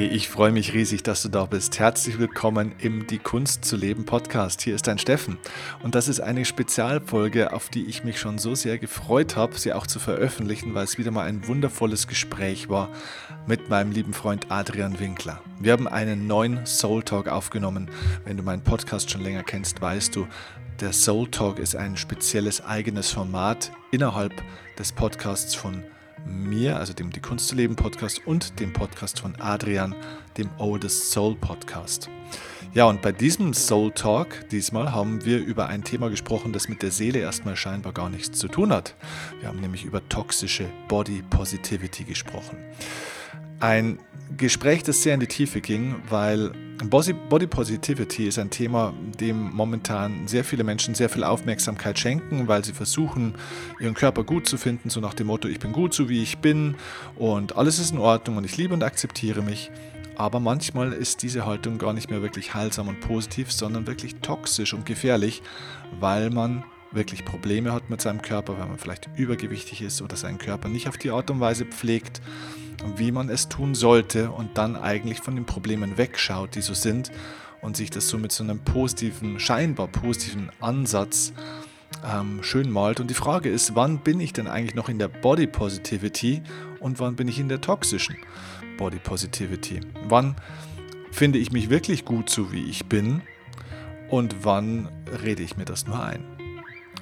Hey, ich freue mich riesig, dass du da bist. Herzlich willkommen im Die Kunst zu leben Podcast. Hier ist dein Steffen und das ist eine Spezialfolge, auf die ich mich schon so sehr gefreut habe, sie auch zu veröffentlichen, weil es wieder mal ein wundervolles Gespräch war mit meinem lieben Freund Adrian Winkler. Wir haben einen neuen Soul Talk aufgenommen. Wenn du meinen Podcast schon länger kennst, weißt du, der Soul Talk ist ein spezielles eigenes Format innerhalb des Podcasts von mir, also dem Die Kunst zu leben Podcast und dem Podcast von Adrian, dem Oldest Soul Podcast. Ja, und bei diesem Soul Talk diesmal haben wir über ein Thema gesprochen, das mit der Seele erstmal scheinbar gar nichts zu tun hat. Wir haben nämlich über toxische Body Positivity gesprochen. Ein Gespräch, das sehr in die Tiefe ging, weil Body Positivity ist ein Thema, dem momentan sehr viele Menschen sehr viel Aufmerksamkeit schenken, weil sie versuchen, ihren Körper gut zu finden, so nach dem Motto, ich bin gut so wie ich bin und alles ist in Ordnung und ich liebe und akzeptiere mich. Aber manchmal ist diese Haltung gar nicht mehr wirklich heilsam und positiv, sondern wirklich toxisch und gefährlich, weil man wirklich Probleme hat mit seinem Körper, wenn man vielleicht übergewichtig ist oder seinen Körper nicht auf die Art und Weise pflegt, wie man es tun sollte und dann eigentlich von den Problemen wegschaut, die so sind und sich das so mit so einem positiven, scheinbar positiven Ansatz ähm, schön malt. Und die Frage ist, wann bin ich denn eigentlich noch in der Body Positivity und wann bin ich in der toxischen Body Positivity? Wann finde ich mich wirklich gut so, wie ich bin und wann rede ich mir das nur ein?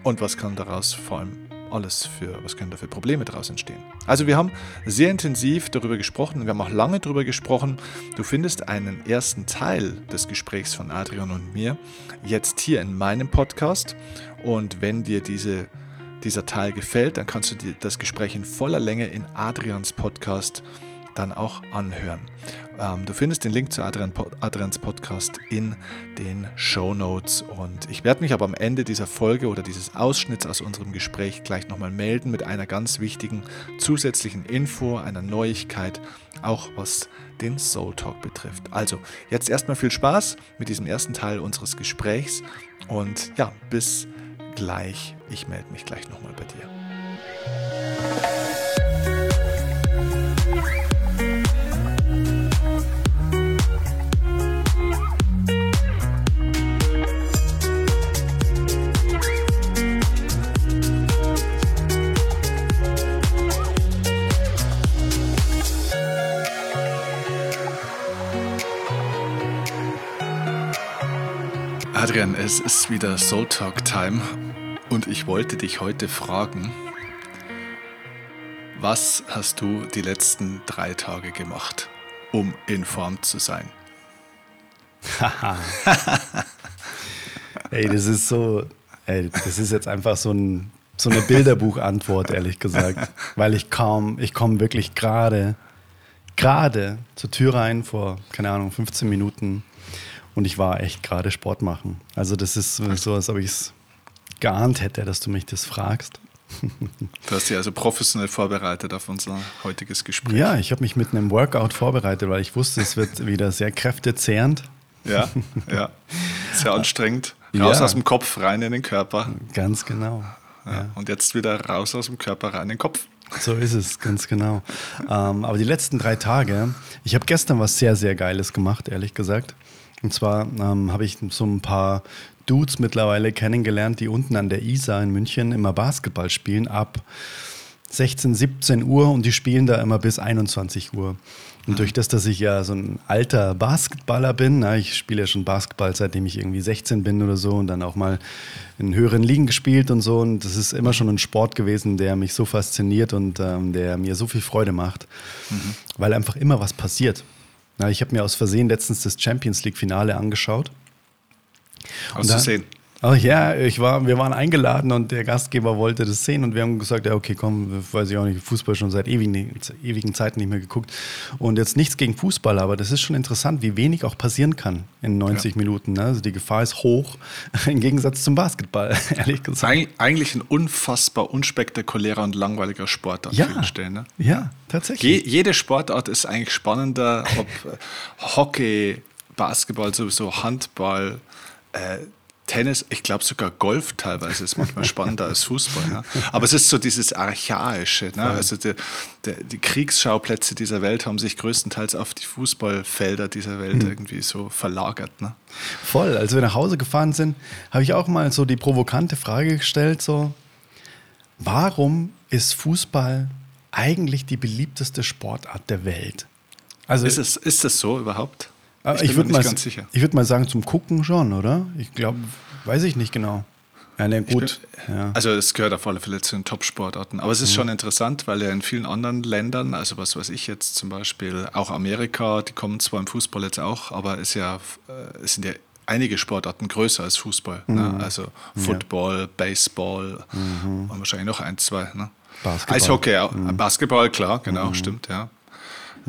und was kann daraus vor allem alles für, was können da für Probleme daraus entstehen. Also wir haben sehr intensiv darüber gesprochen, wir haben auch lange darüber gesprochen. Du findest einen ersten Teil des Gesprächs von Adrian und mir jetzt hier in meinem Podcast und wenn dir diese, dieser Teil gefällt, dann kannst du dir das Gespräch in voller Länge in Adrians Podcast dann auch anhören. Ähm, du findest den Link zu Adrian, Adrians Podcast in den Show Notes. Und ich werde mich aber am Ende dieser Folge oder dieses Ausschnitts aus unserem Gespräch gleich nochmal melden mit einer ganz wichtigen zusätzlichen Info, einer Neuigkeit, auch was den Soul Talk betrifft. Also, jetzt erstmal viel Spaß mit diesem ersten Teil unseres Gesprächs und ja, bis gleich. Ich melde mich gleich nochmal bei dir. Adrian, es ist wieder Soul Talk Time und ich wollte dich heute fragen, was hast du die letzten drei Tage gemacht, um in Form zu sein? ey, das ist so, ey, das ist jetzt einfach so, ein, so eine Bilderbuchantwort, ehrlich gesagt, weil ich kaum, ich komme wirklich gerade, gerade zur Tür rein vor, keine Ahnung, 15 Minuten und ich war echt gerade Sport machen. Also das ist so, als ob ich es geahnt hätte, dass du mich das fragst. Du hast dich also professionell vorbereitet auf unser heutiges Gespräch. Ja, ich habe mich mit einem Workout vorbereitet, weil ich wusste, es wird wieder sehr kräftezehrend. Ja, ja. Sehr anstrengend. Raus ja. aus dem Kopf, rein in den Körper. Ganz genau. Ja. Ja. Und jetzt wieder raus aus dem Körper, rein in den Kopf. So ist es, ganz genau. ähm, aber die letzten drei Tage, ich habe gestern was sehr, sehr Geiles gemacht, ehrlich gesagt. Und zwar ähm, habe ich so ein paar Dudes mittlerweile kennengelernt, die unten an der Isar in München immer Basketball spielen ab 16, 17 Uhr und die spielen da immer bis 21 Uhr. Und mhm. durch das, dass ich ja so ein alter Basketballer bin, na, ich spiele ja schon Basketball, seitdem ich irgendwie 16 bin oder so und dann auch mal in höheren Ligen gespielt und so. Und das ist immer schon ein Sport gewesen, der mich so fasziniert und ähm, der mir so viel Freude macht, mhm. weil einfach immer was passiert. Na, ich habe mir aus Versehen letztens das Champions League-Finale angeschaut. Auszusehen. Ach ja, ich war, wir waren eingeladen und der Gastgeber wollte das sehen und wir haben gesagt, ja okay, komm, weiß ich auch nicht, Fußball schon seit ewigen, ewigen Zeiten nicht mehr geguckt. Und jetzt nichts gegen Fußball, aber das ist schon interessant, wie wenig auch passieren kann in 90 ja. Minuten. Ne? Also die Gefahr ist hoch, im Gegensatz zum Basketball, ehrlich gesagt. Eig eigentlich ein unfassbar unspektakulärer und langweiliger Sport an ja, vielen Stellen. Ne? Ja, tatsächlich. Je, jede Sportart ist eigentlich spannender, ob Hockey, Basketball, sowieso Handball, äh, Tennis, ich glaube sogar Golf teilweise ist manchmal spannender als Fußball. Ne? Aber es ist so dieses Archaische. Ne? Also die, die, die, Kriegsschauplätze dieser Welt haben sich größtenteils auf die Fußballfelder dieser Welt mhm. irgendwie so verlagert. Ne? Voll. Als wir nach Hause gefahren sind, habe ich auch mal so die provokante Frage gestellt: so, warum ist Fußball eigentlich die beliebteste Sportart der Welt? Also, ist, es, ist das so überhaupt? Ich, ich würde mal, würd mal sagen, zum Gucken schon, oder? Ich glaube, weiß ich nicht genau. Ja, ne, gut. Bin, ja. Also es gehört auf alle Fälle zu den Top-Sportarten. Aber es ist mhm. schon interessant, weil ja in vielen anderen Ländern, also was weiß ich jetzt zum Beispiel, auch Amerika, die kommen zwar im Fußball jetzt auch, aber es, ja, äh, es sind ja einige Sportarten größer als Fußball. Ne? Mhm. Ne? Also Football, ja. Baseball mhm. und wahrscheinlich noch ein, zwei. Ne? Basketball. Eishockey. Mhm. Basketball, klar, genau, mhm. stimmt, ja.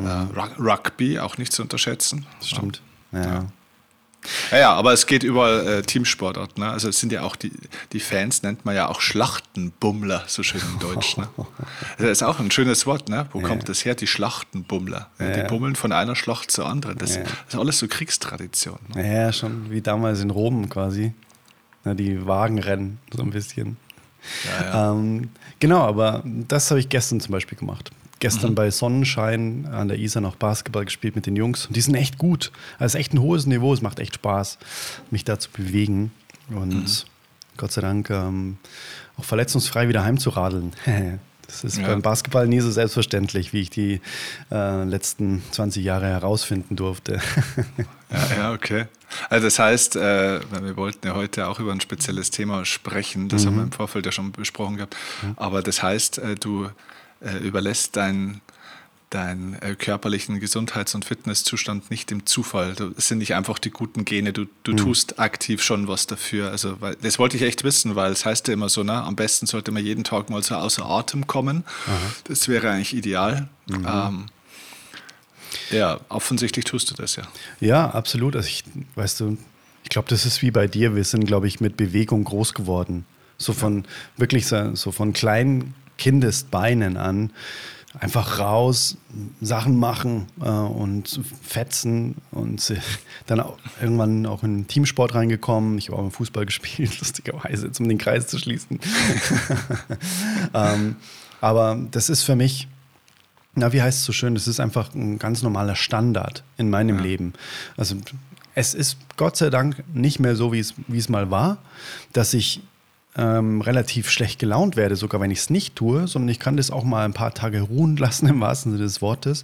Äh, Rugby auch nicht zu unterschätzen. Stimmt. Ja. ja. Ja, ja, aber es geht überall äh, Teamsportart. Ne? Also es sind ja auch die, die Fans, nennt man ja auch Schlachtenbummler, so schön in Deutsch. Ne? Das ist auch ein schönes Wort. Ne? Wo ja. kommt das her? Die Schlachtenbummler. Ja, die bummeln von einer Schlacht zur anderen. Das, das ist alles so Kriegstradition. Ne? Ja, schon wie damals in Rom quasi. Na, die Wagenrennen, so ein bisschen. Ähm, genau, aber das habe ich gestern zum Beispiel gemacht gestern mhm. bei Sonnenschein an der Isar noch Basketball gespielt mit den Jungs. Und die sind echt gut. Also echt ein hohes Niveau. Es macht echt Spaß, mich da zu bewegen. Und mhm. Gott sei Dank ähm, auch verletzungsfrei wieder heimzuradeln. Das ist ja. beim Basketball nie so selbstverständlich, wie ich die äh, letzten 20 Jahre herausfinden durfte. ja, ja, okay. Also das heißt, äh, wir wollten ja heute auch über ein spezielles Thema sprechen, das mhm. haben wir im Vorfeld ja schon besprochen gehabt. Mhm. Aber das heißt, äh, du äh, überlässt deinen deinen äh, körperlichen Gesundheits- und Fitnesszustand nicht dem Zufall. Es sind nicht einfach die guten Gene, du, du mhm. tust aktiv schon was dafür. Also, weil, das wollte ich echt wissen, weil es heißt ja immer so, na, am besten sollte man jeden Tag mal so außer Atem kommen. Aha. Das wäre eigentlich ideal. Mhm. Ähm, ja, offensichtlich tust du das ja. Ja, absolut. Also ich, weißt du, ich glaube, das ist wie bei dir. Wir sind, glaube ich, mit Bewegung groß geworden. So von ja. wirklich so, so von kleinen Kindesbeinen an. Einfach raus, Sachen machen äh, und fetzen und dann auch irgendwann auch in den Teamsport reingekommen. Ich habe auch im Fußball gespielt, lustigerweise, jetzt um den Kreis zu schließen. ähm, aber das ist für mich, na, wie heißt es so schön, das ist einfach ein ganz normaler Standard in meinem ja. Leben. Also es ist Gott sei Dank nicht mehr so, wie es, wie es mal war, dass ich ähm, relativ schlecht gelaunt werde, sogar wenn ich es nicht tue, sondern ich kann das auch mal ein paar Tage ruhen lassen, im wahrsten Sinne des Wortes.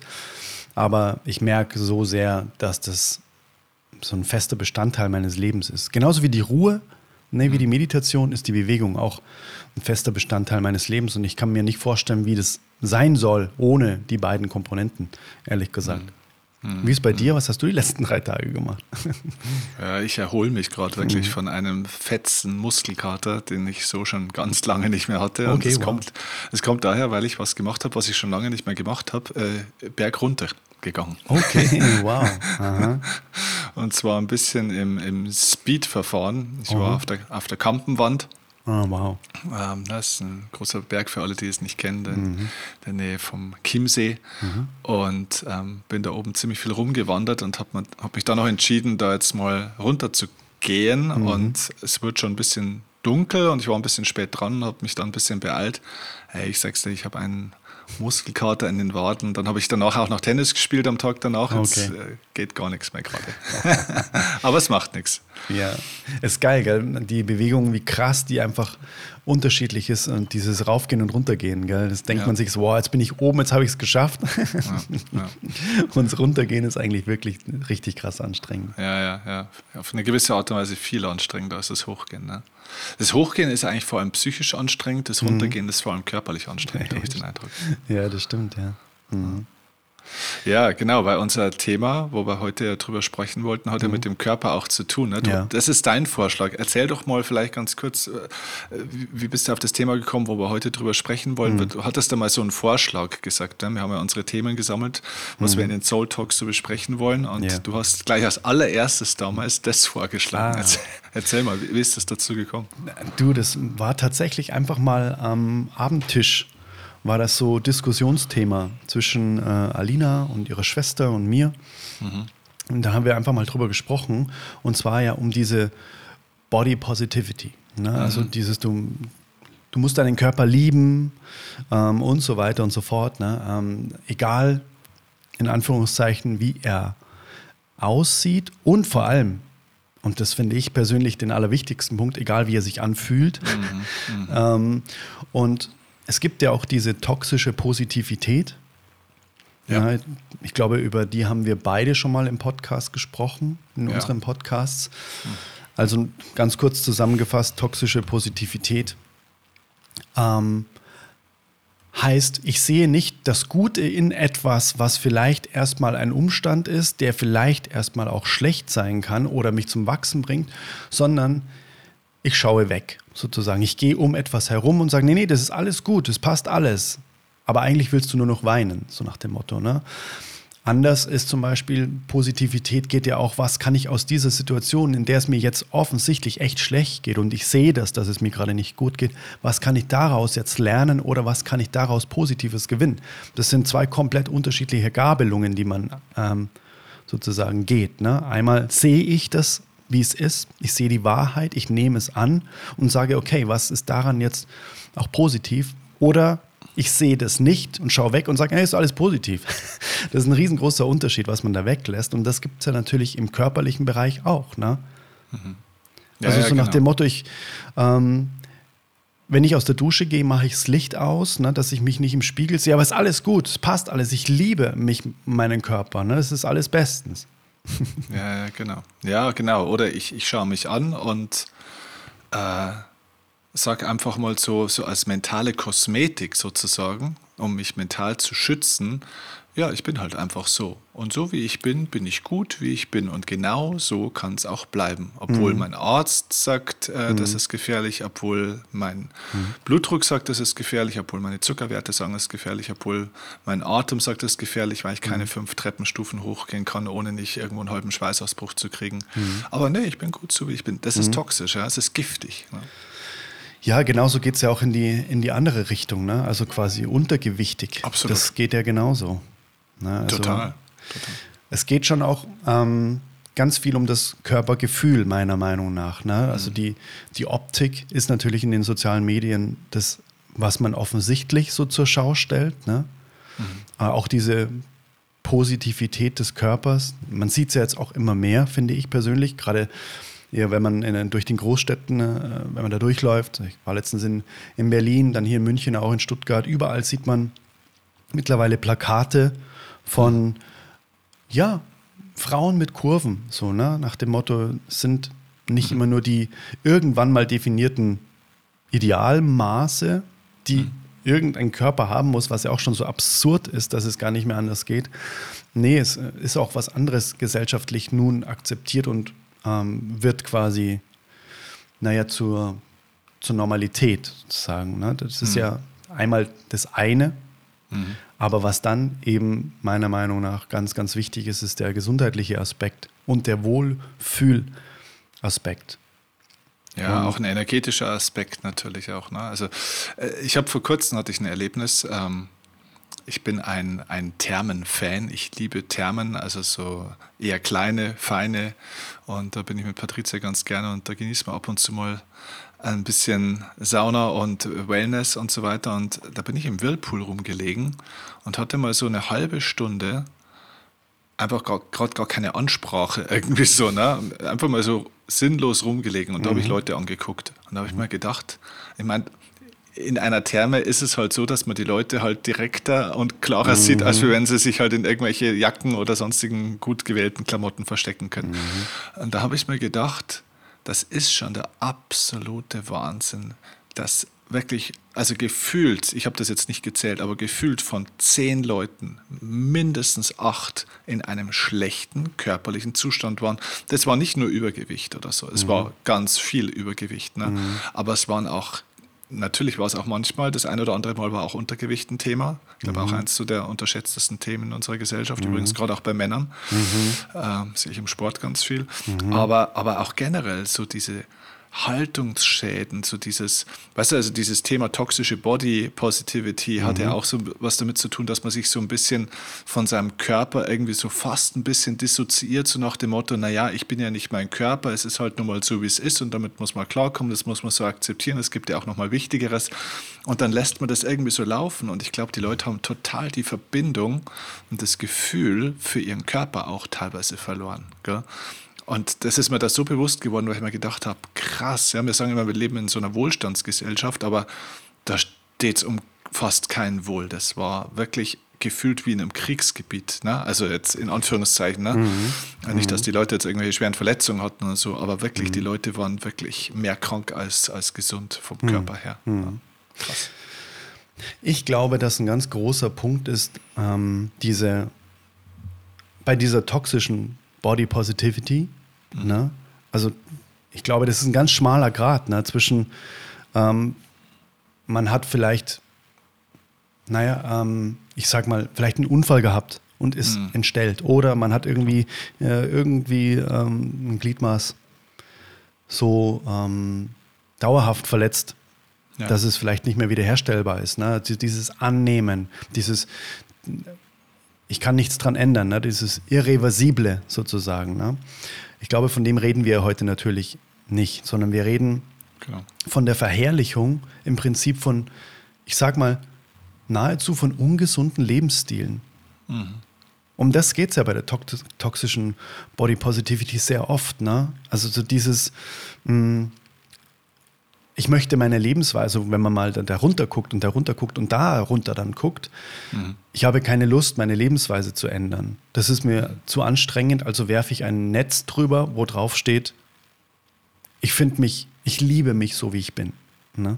Aber ich merke so sehr, dass das so ein fester Bestandteil meines Lebens ist. Genauso wie die Ruhe, ne, wie die Meditation, ist die Bewegung auch ein fester Bestandteil meines Lebens. Und ich kann mir nicht vorstellen, wie das sein soll, ohne die beiden Komponenten, ehrlich gesagt. Mhm. Wie ist bei dir? Was hast du die letzten drei Tage gemacht? Ja, ich erhole mich gerade wirklich mhm. von einem fetzen Muskelkater, den ich so schon ganz lange nicht mehr hatte. Und okay, es, wow. kommt, es kommt daher, weil ich was gemacht habe, was ich schon lange nicht mehr gemacht habe, äh, bergunter gegangen. Okay, wow. Aha. Und zwar ein bisschen im, im Speed-Verfahren. Ich war auf der, auf der Kampenwand Oh, wow. Ähm, das ist ein großer Berg für alle, die es nicht kennen, in mhm. der Nähe vom Chiemsee. Mhm. Und ähm, bin da oben ziemlich viel rumgewandert und habe hab mich dann auch entschieden, da jetzt mal runter zu gehen. Mhm. Und es wird schon ein bisschen dunkel und ich war ein bisschen spät dran, habe mich dann ein bisschen beeilt. Hey, ich sag's dir, ich habe einen Muskelkater in den Waden. Dann habe ich danach auch noch Tennis gespielt am Tag danach. Okay. Jetzt äh, geht gar nichts mehr gerade. Aber es macht nichts. Ja, ist geil, gell? Die Bewegung, wie krass die einfach unterschiedlich ist und dieses Raufgehen und Runtergehen, gell? Das denkt ja. man sich so, wow, jetzt bin ich oben, jetzt habe ich es geschafft. Ja, ja. und das Runtergehen ist eigentlich wirklich richtig krass anstrengend. Ja, ja, ja. Auf eine gewisse Art und Weise viel anstrengender als das Hochgehen. Ne? Das Hochgehen ist eigentlich vor allem psychisch anstrengend, das mhm. Runtergehen ist vor allem körperlich anstrengend, habe ich den Eindruck. Ja, das stimmt, ja. Mhm. Ja, genau, weil unser Thema, wo wir heute drüber sprechen wollten, hat ja mhm. mit dem Körper auch zu tun. Ne? Du, ja. Das ist dein Vorschlag. Erzähl doch mal vielleicht ganz kurz, äh, wie bist du auf das Thema gekommen, wo wir heute drüber sprechen wollen? Mhm. Du hattest da mal so einen Vorschlag gesagt. Ne? Wir haben ja unsere Themen gesammelt, was mhm. wir in den Soul Talks so besprechen wollen. Und ja. du hast gleich als allererstes damals das vorgeschlagen. Ah. Erzähl, erzähl, mal, wie ist das dazu gekommen? Du, das war tatsächlich einfach mal am Abendtisch war das so Diskussionsthema zwischen äh, Alina und ihrer Schwester und mir. Mhm. Und da haben wir einfach mal drüber gesprochen. Und zwar ja um diese Body Positivity. Ne? Also mhm. Also dieses, du, du musst deinen Körper lieben ähm, und so weiter und so fort. Ne? Ähm, egal, in Anführungszeichen, wie er aussieht und vor allem, und das finde ich persönlich den allerwichtigsten Punkt, egal wie er sich anfühlt. Mhm, mhm. ähm, und es gibt ja auch diese toxische Positivität. Ja. ja. ich glaube, über die haben wir beide schon mal im Podcast gesprochen, in ja. unseren Podcasts. Also ganz kurz zusammengefasst, toxische Positivität ähm, heißt, ich sehe nicht das Gute in etwas, was vielleicht erstmal ein Umstand ist, der vielleicht erstmal auch schlecht sein kann oder mich zum Wachsen bringt, sondern ich schaue weg, sozusagen. Ich gehe um etwas herum und sage, nee, nee, das ist alles gut, das passt alles. Aber eigentlich willst du nur noch weinen, so nach dem Motto. Ne? Anders ist zum Beispiel, Positivität geht ja auch, was kann ich aus dieser Situation, in der es mir jetzt offensichtlich echt schlecht geht und ich sehe das, dass es mir gerade nicht gut geht, was kann ich daraus jetzt lernen oder was kann ich daraus Positives gewinnen? Das sind zwei komplett unterschiedliche Gabelungen, die man ähm, sozusagen geht. Ne? Einmal sehe ich das, wie es ist, ich sehe die Wahrheit, ich nehme es an und sage, okay, was ist daran jetzt auch positiv? Oder ich sehe das nicht und schaue weg und sage, hey, ist alles positiv. Das ist ein riesengroßer Unterschied, was man da weglässt. Und das gibt es ja natürlich im körperlichen Bereich auch. Ne? Mhm. Ja, also so ja, nach genau. dem Motto, ich, ähm, wenn ich aus der Dusche gehe, mache ich das Licht aus, ne, dass ich mich nicht im Spiegel sehe. Aber es ist alles gut, es passt alles. Ich liebe mich, meinen Körper. Ne? Es ist alles bestens. Ja, genau. Ja, genau. Oder ich, ich schaue mich an und äh, sag einfach mal so, so als mentale Kosmetik sozusagen, um mich mental zu schützen, ja, ich bin halt einfach so. Und so wie ich bin, bin ich gut, wie ich bin. Und genau so kann es auch bleiben. Obwohl mhm. mein Arzt sagt, äh, mhm. das ist gefährlich, obwohl mein mhm. Blutdruck sagt, das ist gefährlich, obwohl meine Zuckerwerte sagen, das ist gefährlich, obwohl mein Atem sagt, das ist gefährlich, weil ich keine mhm. fünf Treppenstufen hochgehen kann, ohne nicht irgendwo einen halben Schweißausbruch zu kriegen. Mhm. Aber nee, ich bin gut so, wie ich bin. Das ist mhm. toxisch, ja, es ist giftig. Ja. Ja, genauso geht es ja auch in die, in die andere Richtung, ne? also quasi untergewichtig. Absolut. Das geht ja genauso. Ne? Also Total. Total. Es geht schon auch ähm, ganz viel um das Körpergefühl, meiner Meinung nach. Ne? Also mhm. die, die Optik ist natürlich in den sozialen Medien das, was man offensichtlich so zur Schau stellt. Ne? Mhm. Auch diese Positivität des Körpers. Man sieht es ja jetzt auch immer mehr, finde ich persönlich. Gerade ja, wenn man in, durch den Großstädten, äh, wenn man da durchläuft, ich war letztens in, in Berlin, dann hier in München, auch in Stuttgart, überall sieht man mittlerweile Plakate von, ja, Frauen mit Kurven, so, ne? nach dem Motto, sind nicht immer nur die irgendwann mal definierten Idealmaße, die mhm. irgendein Körper haben muss, was ja auch schon so absurd ist, dass es gar nicht mehr anders geht. Nee, es ist auch was anderes gesellschaftlich nun akzeptiert und ähm, wird quasi, naja, zur, zur Normalität sozusagen. Ne? Das ist mhm. ja einmal das eine, mhm. aber was dann eben meiner Meinung nach ganz, ganz wichtig ist, ist der gesundheitliche Aspekt und der Wohlfühlaspekt. Ja, und auch ein energetischer Aspekt natürlich auch. Ne? Also äh, ich habe vor kurzem hatte ich ein Erlebnis. Ähm, ich bin ein, ein Thermen-Fan. Ich liebe Thermen, also so eher kleine, feine. Und da bin ich mit Patricia ganz gerne und da genießen wir ab und zu mal ein bisschen Sauna und Wellness und so weiter. Und da bin ich im Whirlpool rumgelegen und hatte mal so eine halbe Stunde einfach gerade gar keine Ansprache irgendwie so, ne? Einfach mal so sinnlos rumgelegen und da habe ich mhm. Leute angeguckt und da habe ich mir gedacht, ich meine, in einer Therme ist es halt so, dass man die Leute halt direkter und klarer mhm. sieht, als wenn sie sich halt in irgendwelche Jacken oder sonstigen gut gewählten Klamotten verstecken können. Mhm. Und da habe ich mir gedacht, das ist schon der absolute Wahnsinn, dass wirklich, also gefühlt, ich habe das jetzt nicht gezählt, aber gefühlt von zehn Leuten mindestens acht in einem schlechten körperlichen Zustand waren. Das war nicht nur Übergewicht oder so, es mhm. war ganz viel Übergewicht, ne? Mhm. aber es waren auch natürlich war es auch manchmal, das ein oder andere Mal war auch Untergewicht ein Thema. Ich glaube mhm. auch eins zu der unterschätztesten Themen in unserer Gesellschaft, mhm. übrigens gerade auch bei Männern. Mhm. Äh, sehe ich im Sport ganz viel. Mhm. Aber, aber auch generell so diese Haltungsschäden, so dieses, weißt du, also dieses Thema toxische Body Positivity mhm. hat ja auch so was damit zu tun, dass man sich so ein bisschen von seinem Körper irgendwie so fast ein bisschen dissoziiert, so nach dem Motto, naja, ich bin ja nicht mein Körper, es ist halt nun mal so, wie es ist und damit muss man klarkommen, das muss man so akzeptieren, es gibt ja auch nochmal Wichtigeres und dann lässt man das irgendwie so laufen und ich glaube, die Leute haben total die Verbindung und das Gefühl für ihren Körper auch teilweise verloren. Gell? Und das ist mir da so bewusst geworden, weil ich mir gedacht habe, krass, ja, wir sagen immer, wir leben in so einer Wohlstandsgesellschaft, aber da steht es um fast kein Wohl. Das war wirklich gefühlt wie in einem Kriegsgebiet. Ne? Also jetzt in Anführungszeichen. Ne? Mhm. Nicht, dass die Leute jetzt irgendwelche schweren Verletzungen hatten oder so, aber wirklich, mhm. die Leute waren wirklich mehr krank als, als gesund vom mhm. Körper her. Mhm. Ja. Krass. Ich glaube, dass ein ganz großer Punkt ist, ähm, diese bei dieser toxischen Body Positivity. Mhm. Ne? Also ich glaube, das ist ein ganz schmaler Grad ne? zwischen, ähm, man hat vielleicht, naja, ähm, ich sag mal, vielleicht einen Unfall gehabt und ist mhm. entstellt. Oder man hat irgendwie, äh, irgendwie ähm, ein Gliedmaß so ähm, dauerhaft verletzt, ja. dass es vielleicht nicht mehr wiederherstellbar ist. Ne? Dieses Annehmen, dieses ich kann nichts dran ändern, ne? dieses Irreversible sozusagen. Ne? Ich glaube, von dem reden wir heute natürlich nicht, sondern wir reden genau. von der Verherrlichung im Prinzip von, ich sag mal, nahezu von ungesunden Lebensstilen. Mhm. Um das geht es ja bei der toxischen Body Positivity sehr oft. Ne? Also so dieses, mh, hm, ich möchte meine Lebensweise, wenn man mal da runter guckt und da runter guckt und da runter dann guckt, mhm. ich habe keine Lust, meine Lebensweise zu ändern. Das ist mir mhm. zu anstrengend, also werfe ich ein Netz drüber, wo drauf steht, ich finde mich, ich liebe mich so, wie ich bin. Ne?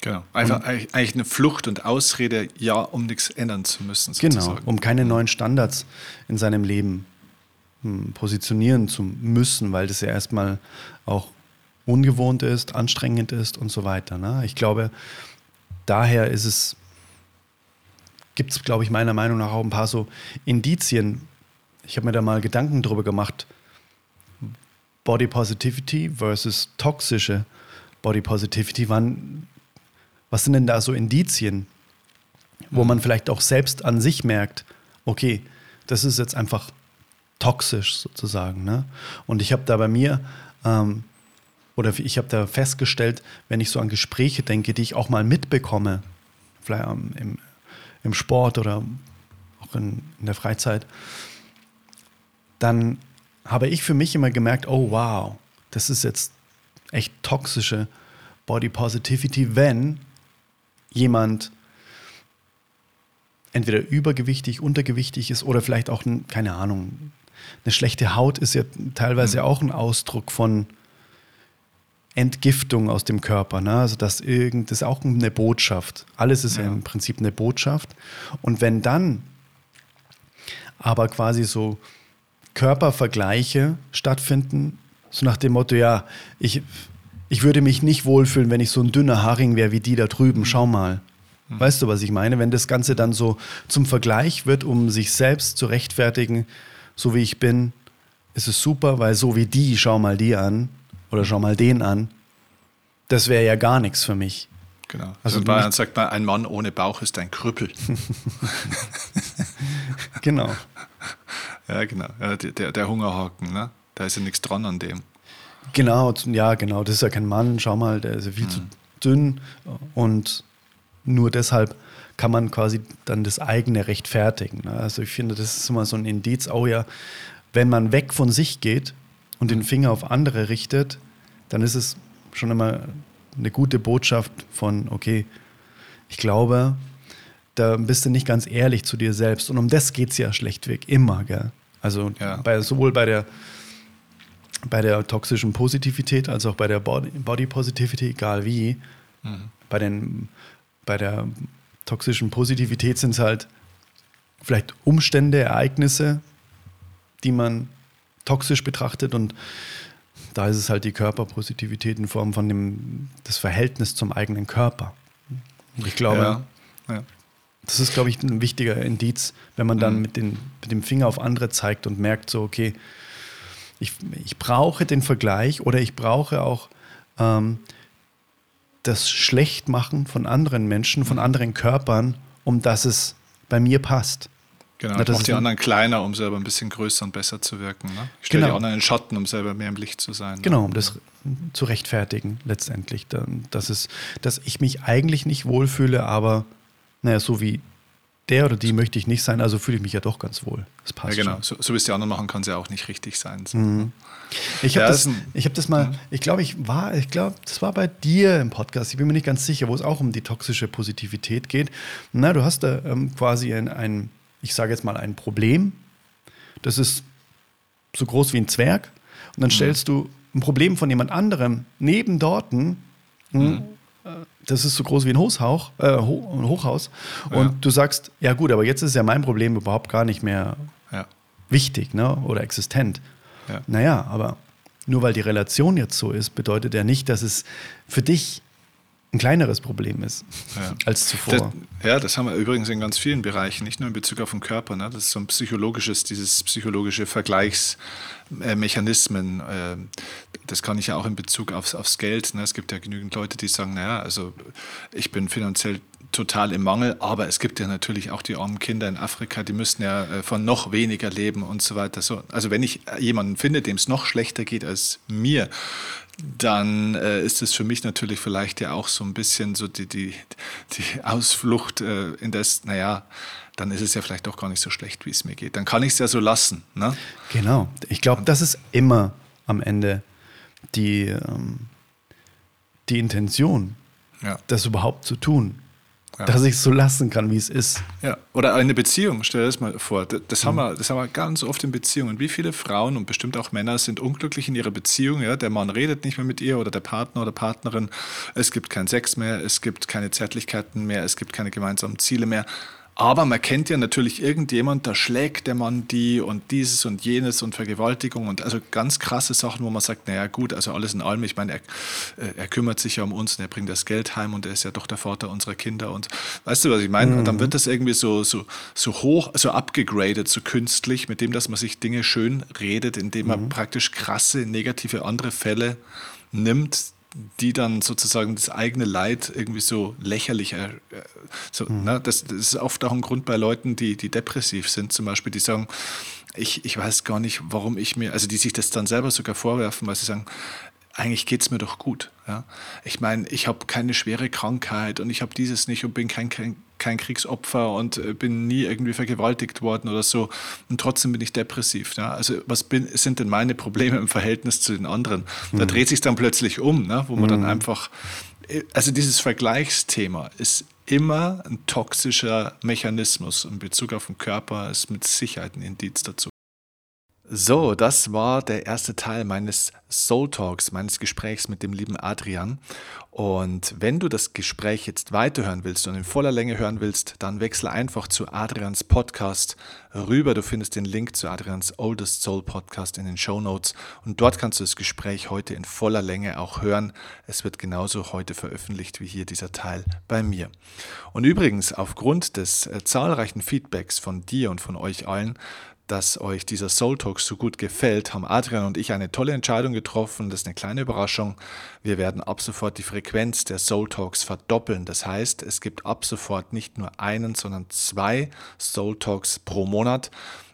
Genau. Einfach und, eigentlich eine Flucht und Ausrede, ja, um nichts ändern zu müssen. Genau, sozusagen. Genau, um keine neuen Standards in seinem Leben hm, positionieren zu müssen, weil das ja erstmal auch ungewohnt ist, anstrengend ist und so weiter. Ne? Ich glaube, daher ist es, gibt es, glaube ich, meiner Meinung nach auch ein paar so Indizien. Ich habe mir da mal Gedanken drüber gemacht. Body Positivity versus toxische Body Positivity. Wann, was sind denn da so Indizien, wo man vielleicht auch selbst an sich merkt, okay, das ist jetzt einfach toxisch sozusagen. Ne? Und ich habe da bei mir ähm, oder ich habe da festgestellt, wenn ich so an Gespräche denke, die ich auch mal mitbekomme, vielleicht im, im Sport oder auch in, in der Freizeit, dann habe ich für mich immer gemerkt, oh wow, das ist jetzt echt toxische Body Positivity, wenn jemand entweder übergewichtig, untergewichtig ist oder vielleicht auch, keine Ahnung, eine schlechte Haut ist ja teilweise mhm. auch ein Ausdruck von Entgiftung aus dem Körper. Ne? Also das, irgend, das ist auch eine Botschaft. Alles ist ja. im Prinzip eine Botschaft. Und wenn dann aber quasi so Körpervergleiche stattfinden, so nach dem Motto, ja, ich, ich würde mich nicht wohlfühlen, wenn ich so ein dünner Haring wäre wie die da drüben, schau mal. Hm. Weißt du, was ich meine? Wenn das Ganze dann so zum Vergleich wird, um sich selbst zu rechtfertigen, so wie ich bin, ist es super, weil so wie die, schau mal die an, oder schau mal den an, das wäre ja gar nichts für mich. Genau. Also, in Bayern sagt man, ein Mann ohne Bauch ist ein Krüppel. genau. Ja, genau. Ja, der, der Hungerhaken, ne? da ist ja nichts dran an dem. Genau, ja, genau. Das ist ja kein Mann. Schau mal, der ist ja viel mhm. zu dünn und nur deshalb kann man quasi dann das eigene rechtfertigen. Ne? Also ich finde, das ist immer so ein Indiz, oh ja, wenn man weg von sich geht und den Finger auf andere richtet, dann ist es schon immer eine gute Botschaft von, okay, ich glaube, da bist du nicht ganz ehrlich zu dir selbst. Und um das geht es ja schlechtweg immer. Gell? Also ja. bei, sowohl bei der, bei der toxischen Positivität als auch bei der Body, Body Positivity, egal wie. Mhm. Bei, den, bei der toxischen Positivität sind es halt vielleicht Umstände, Ereignisse, die man toxisch betrachtet und da ist es halt die Körperpositivität in Form von dem das Verhältnis zum eigenen Körper. Und ich glaube, ja, ja. das ist, glaube ich, ein wichtiger Indiz, wenn man dann mhm. mit, den, mit dem Finger auf andere zeigt und merkt so, okay, ich, ich brauche den Vergleich oder ich brauche auch ähm, das Schlechtmachen von anderen Menschen, von anderen Körpern, um dass es bei mir passt. Genau, ich mache die anderen kleiner, um selber ein bisschen größer und besser zu wirken. Ne? Ich stelle genau. die anderen in Schatten, um selber mehr im Licht zu sein. Ne? Genau, um das zu rechtfertigen letztendlich. Dass, es, dass ich mich eigentlich nicht wohlfühle, aber naja, so wie der oder die möchte ich nicht sein, also fühle ich mich ja doch ganz wohl. Das passt. Ja, genau. So, so wie es die anderen machen, kann es ja auch nicht richtig sein. So. Mhm. Ich habe ja, das, hab das mal, ich glaube, ich war, ich glaube, das war bei dir im Podcast, ich bin mir nicht ganz sicher, wo es auch um die toxische Positivität geht. Na, du hast da ähm, quasi ein, ein ich sage jetzt mal, ein Problem. Das ist so groß wie ein Zwerg. Und dann mhm. stellst du ein Problem von jemand anderem neben dorten. Hm, mhm. Das ist so groß wie ein, Hochhauch, äh, Hochhaus. Und ja. du sagst, ja gut, aber jetzt ist ja mein Problem überhaupt gar nicht mehr ja. wichtig ne? oder existent. Ja. Naja, aber nur weil die Relation jetzt so ist, bedeutet ja nicht, dass es für dich ein kleineres Problem ist ja. als zuvor. Das, ja, das haben wir übrigens in ganz vielen Bereichen, nicht nur in Bezug auf den Körper. Ne? Das ist so ein psychologisches, dieses psychologische Vergleichsmechanismen. Äh, das kann ich ja auch in Bezug aufs, aufs Geld. Ne? Es gibt ja genügend Leute, die sagen, naja, also ich bin finanziell total im Mangel, aber es gibt ja natürlich auch die armen Kinder in Afrika, die müssten ja äh, von noch weniger leben und so weiter. also wenn ich jemanden finde, dem es noch schlechter geht als mir, dann äh, ist es für mich natürlich vielleicht ja auch so ein bisschen so die, die, die Ausflucht äh, in das, naja, dann ist es ja vielleicht auch gar nicht so schlecht, wie es mir geht. Dann kann ich es ja so lassen. Ne? Genau. Ich glaube, das ist immer am Ende die, ähm, die Intention, ja. das überhaupt zu tun. Ja. Dass ich es so lassen kann, wie es ist. Ja, oder eine Beziehung, stell dir das mal vor. Das, das, mhm. haben wir, das haben wir ganz oft in Beziehungen. Wie viele Frauen und bestimmt auch Männer sind unglücklich in ihrer Beziehung? Ja? Der Mann redet nicht mehr mit ihr oder der Partner oder Partnerin. Es gibt keinen Sex mehr, es gibt keine Zärtlichkeiten mehr, es gibt keine gemeinsamen Ziele mehr. Aber man kennt ja natürlich irgendjemand, da schlägt der Mann die und dieses und jenes und Vergewaltigung und also ganz krasse Sachen, wo man sagt, naja gut, also alles in allem, ich meine, er, äh, er kümmert sich ja um uns und er bringt das Geld heim und er ist ja doch der Vater unserer Kinder und weißt du, was ich meine? Mhm. Und dann wird das irgendwie so, so, so hoch, so abgegradet, so künstlich, mit dem, dass man sich Dinge schön redet, indem man mhm. praktisch krasse, negative andere Fälle nimmt, die dann sozusagen das eigene Leid irgendwie so lächerlich, äh, so, mhm. ne? das, das, ist oft auch ein Grund bei Leuten, die, die depressiv sind, zum Beispiel, die sagen, ich, ich weiß gar nicht, warum ich mir, also die sich das dann selber sogar vorwerfen, weil sie sagen, eigentlich geht es mir doch gut. Ja? Ich meine, ich habe keine schwere Krankheit und ich habe dieses nicht und bin kein, kein, kein Kriegsopfer und äh, bin nie irgendwie vergewaltigt worden oder so. Und trotzdem bin ich depressiv. Ja? Also was bin, sind denn meine Probleme im Verhältnis zu den anderen? Mhm. Da dreht sich dann plötzlich um, ne? wo man mhm. dann einfach, äh, also dieses Vergleichsthema ist immer ein toxischer Mechanismus in Bezug auf den Körper, ist mit Sicherheit ein Indiz dazu. So, das war der erste Teil meines Soul Talks, meines Gesprächs mit dem lieben Adrian. Und wenn du das Gespräch jetzt weiterhören willst und in voller Länge hören willst, dann wechsle einfach zu Adrians Podcast rüber. Du findest den Link zu Adrians Oldest Soul Podcast in den Show Notes und dort kannst du das Gespräch heute in voller Länge auch hören. Es wird genauso heute veröffentlicht wie hier dieser Teil bei mir. Und übrigens, aufgrund des äh, zahlreichen Feedbacks von dir und von euch allen, dass euch dieser Soul Talk so gut gefällt, haben Adrian und ich eine tolle Entscheidung getroffen. Das ist eine kleine Überraschung. Wir werden ab sofort die Frequenz der Soul Talks verdoppeln. Das heißt, es gibt ab sofort nicht nur einen, sondern zwei Soul Talks pro Monat.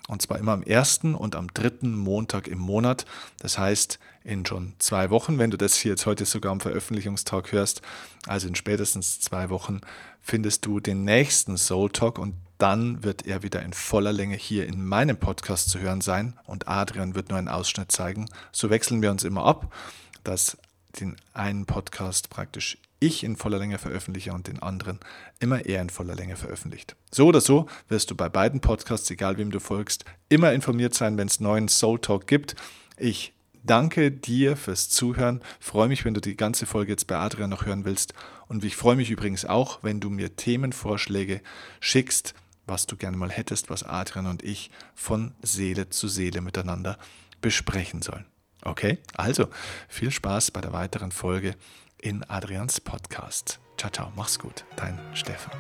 Und zwar immer am ersten und am dritten Montag im Monat. Das heißt, in schon zwei Wochen, wenn du das hier jetzt heute sogar am Veröffentlichungstag hörst, also in spätestens zwei Wochen, findest du den nächsten Soul Talk und dann wird er wieder in voller Länge hier in meinem Podcast zu hören sein und Adrian wird nur einen Ausschnitt zeigen. So wechseln wir uns immer ab, dass den einen Podcast praktisch ich in voller Länge veröffentliche und den anderen immer er in voller Länge veröffentlicht. So oder so wirst du bei beiden Podcasts, egal wem du folgst, immer informiert sein, wenn es neuen Soul Talk gibt. Ich danke dir fürs Zuhören. Freue mich, wenn du die ganze Folge jetzt bei Adrian noch hören willst. Und ich freue mich übrigens auch, wenn du mir Themenvorschläge schickst was du gerne mal hättest, was Adrian und ich von Seele zu Seele miteinander besprechen sollen. Okay, also viel Spaß bei der weiteren Folge in Adrians Podcast. Ciao, ciao, mach's gut, dein Stefan.